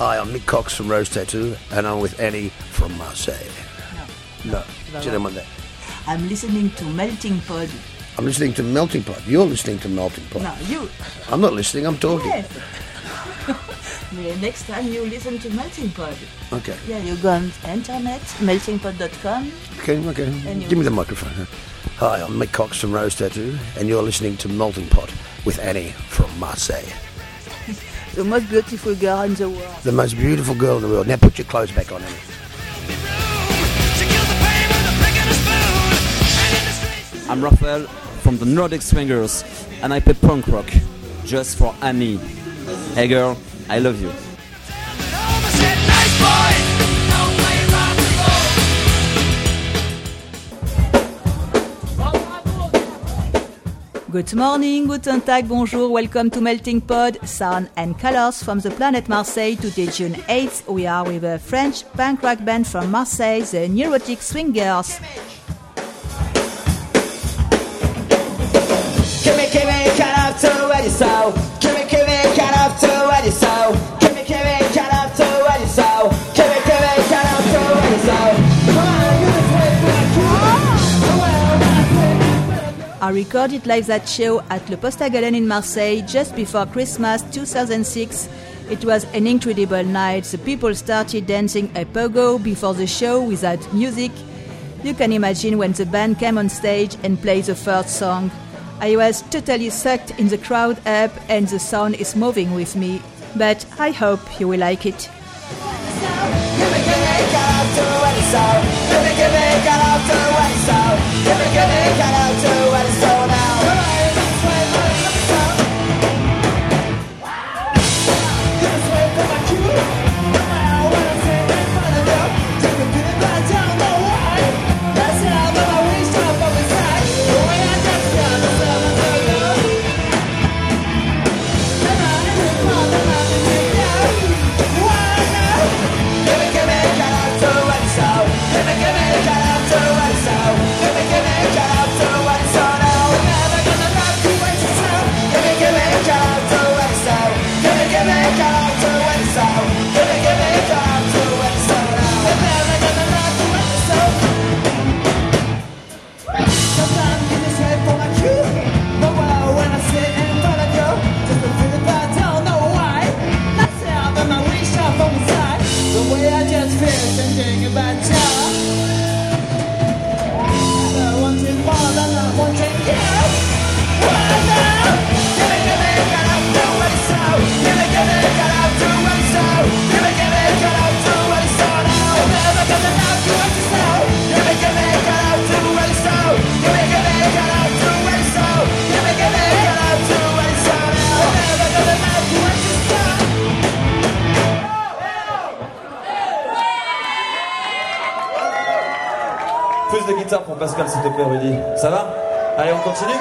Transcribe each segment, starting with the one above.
Hi, I'm Mick Cocks from Rose Tattoo, and I'm with Annie from Marseille. No, c'est demandé. I'm listening to Melting Pod. I'm listening to Melting Pod. You're listening to Melting Pod. No, you. I'm not listening, I'm talking. Yes. Next time you listen to Melting Pod. Okay. Yeah, you go on internet, meltingpod.com. Okay, okay. And Give me the microphone. huh? Hi, I'm Mick Cocks from Rose Tattoo, and you're listening to Melting Pod with Annie from Marseille. The most beautiful girl in the world. The most beautiful girl in the world. Now put your clothes back on, Annie. I'm Raphael from the Neurotic Swingers and I play punk rock just for Annie. Hey girl, I love you. Good morning, guten tag, bonjour, welcome to Melting Pod, sound and colors from the planet Marseille. Today, June 8th, we are with a French punk rock band from Marseille, the Neurotic Swingers. Gimme, gimme, cut up I recorded live that show at Le Poste à Galène in Marseille just before Christmas 2006. It was an incredible night. The people started dancing a pogo before the show without music. You can imagine when the band came on stage and played the first song. I was totally sucked in the crowd up and the sound is moving with me. But I hope you will like it. Gimme, gimme, cut up De guitare pour Pascal, s'il te plaît, Rudy. Ça va? Allez, on continue?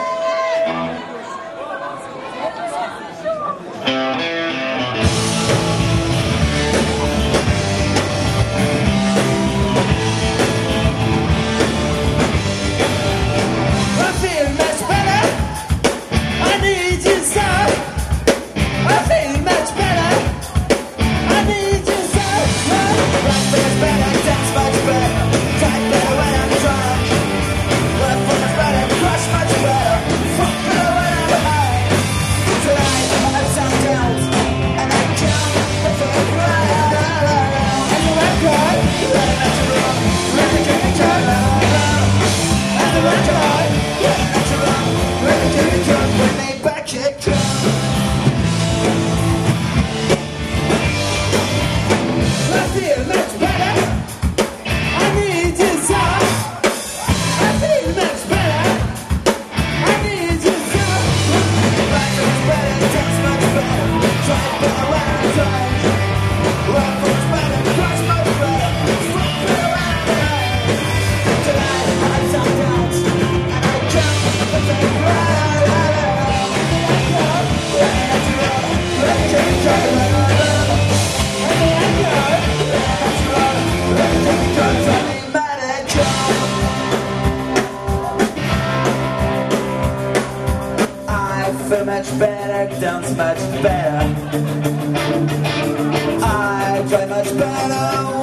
Feel much better, dance much better. I enjoy much better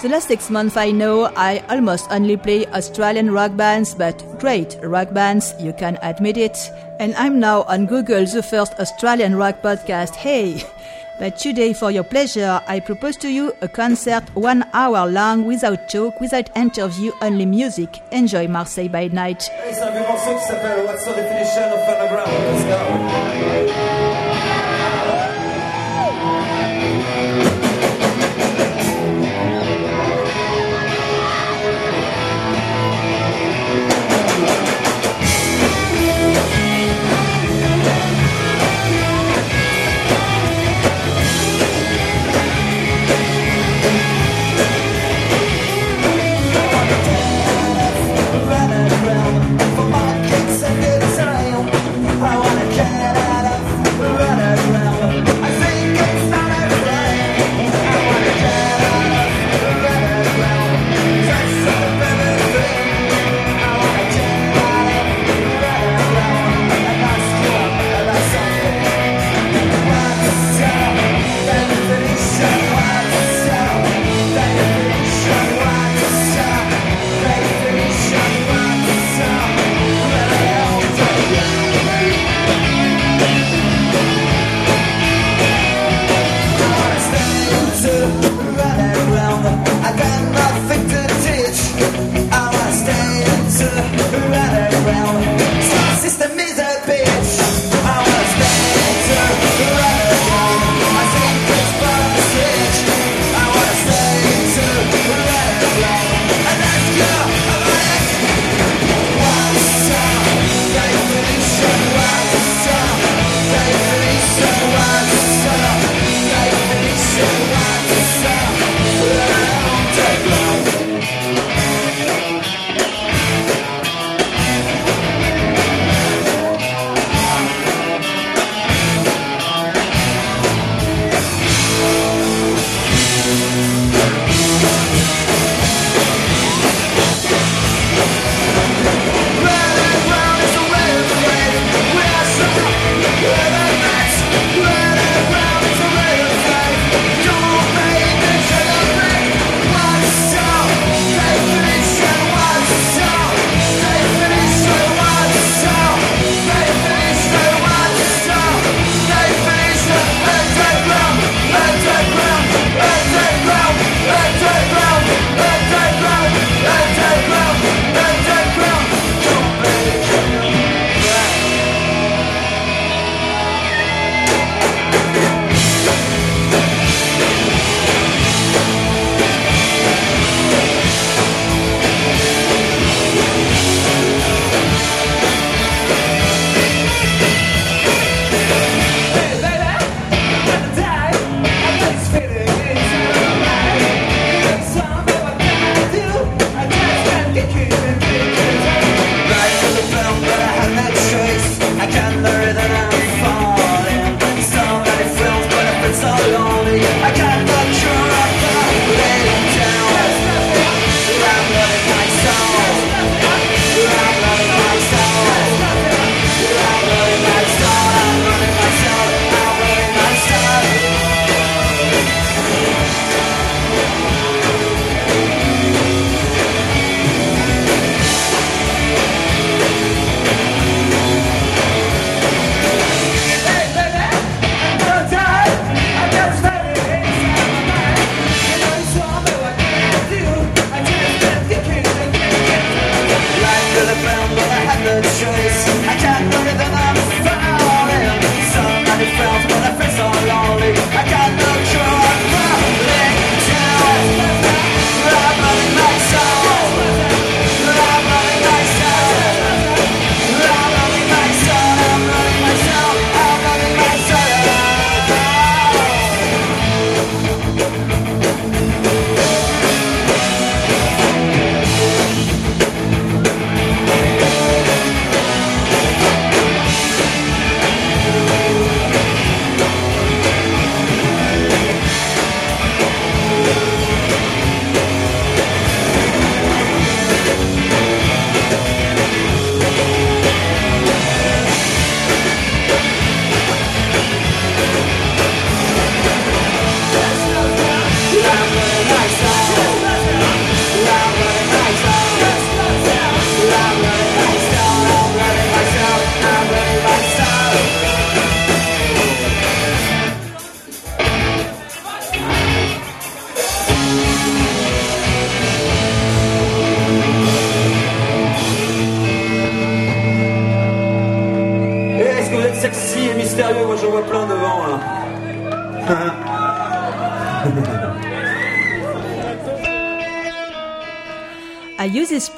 The last six months I know I almost only play Australian rock bands, but great rock bands, you can admit it. And I'm now on Google, the first Australian rock podcast. Hey! But today, for your pleasure, I propose to you a concert one hour long without joke, without interview, only music. Enjoy Marseille by night.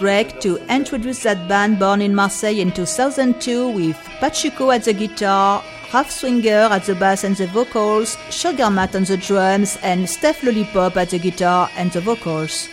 break to introduce that band born in Marseille in 2002 with Pachuco at the guitar, Ralph Swinger at the bass and the vocals, Sugar Matt on the drums, and Steph Lollipop at the guitar and the vocals.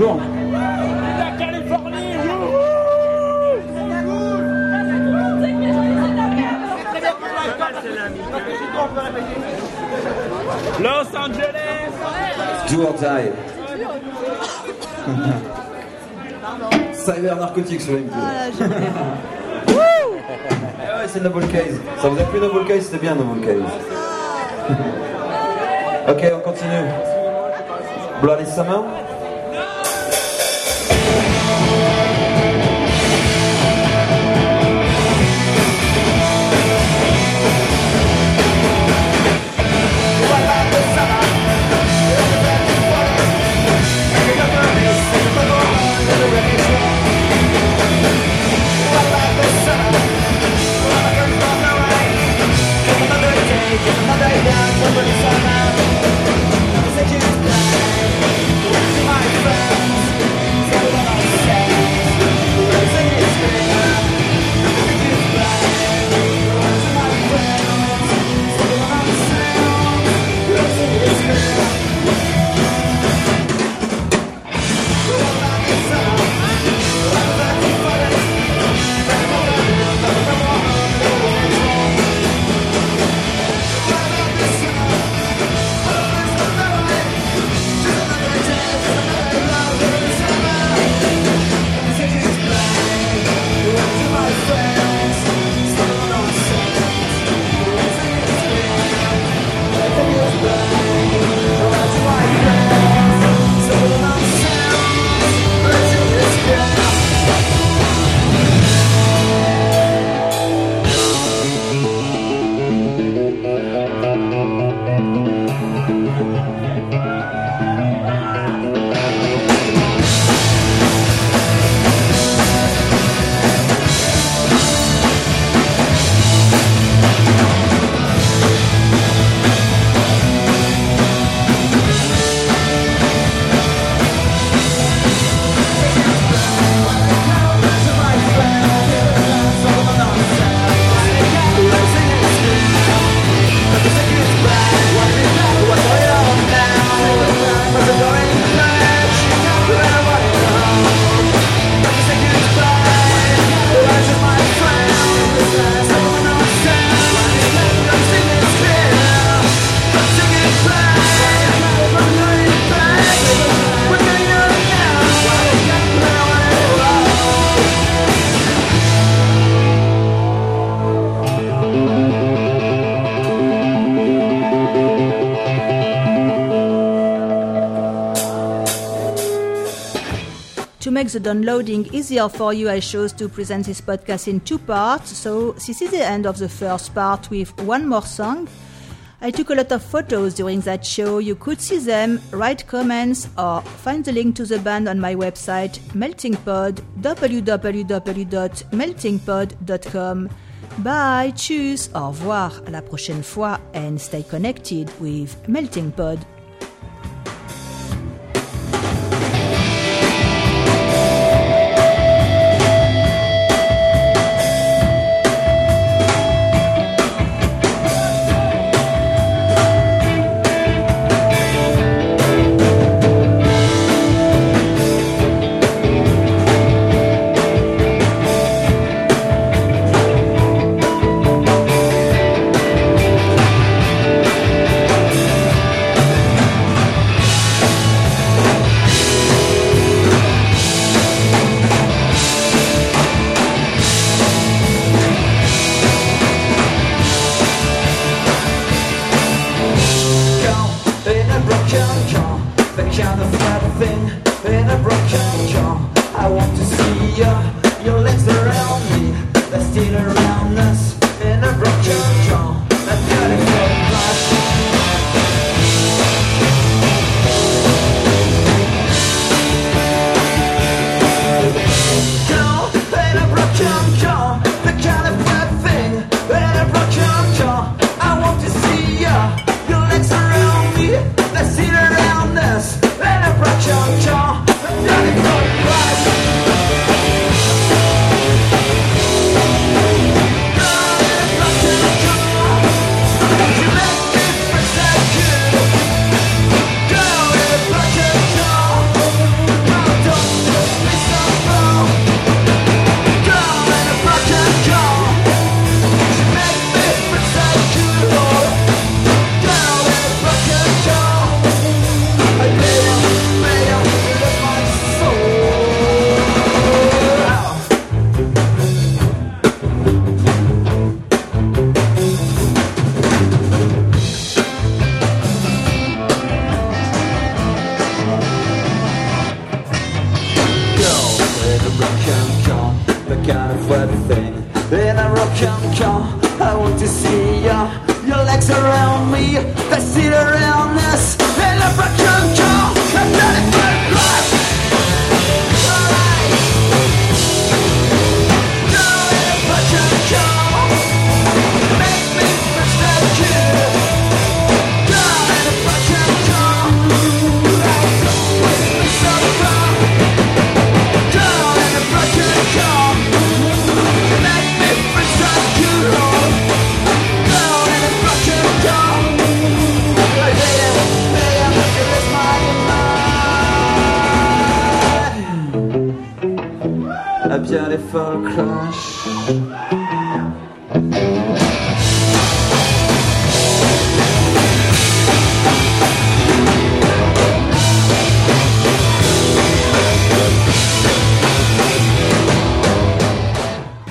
Ça va toujours Los Angeles Do or die. Cyber narcotics sur MTV. Ah. Ah ouais, c'est Noble Case. Ça vous a plu Noble Case? C'était bien Noble Case. ok, on continue. Bloody Summer To the downloading easier for you, I chose to present this podcast in two parts. So, this is the end of the first part with one more song. I took a lot of photos during that show. You could see them, write comments, or find the link to the band on my website, Melting Pod, www.meltingpod.com. Bye, tschüss, au revoir, à la prochaine fois, and stay connected with Melting Pod. Your mind. A beautiful crush.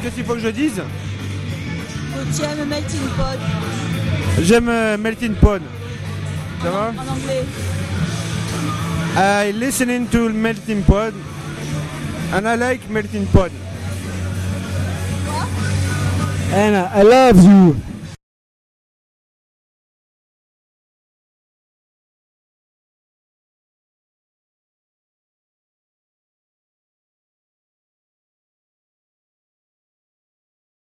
Qu'est-ce qu'il faut que je dise Tu aimes Melting Pot J'aime euh, Melting Pot. Ça va en anglais. I listening to Melting Pot and I like Melting Pod. And I love you.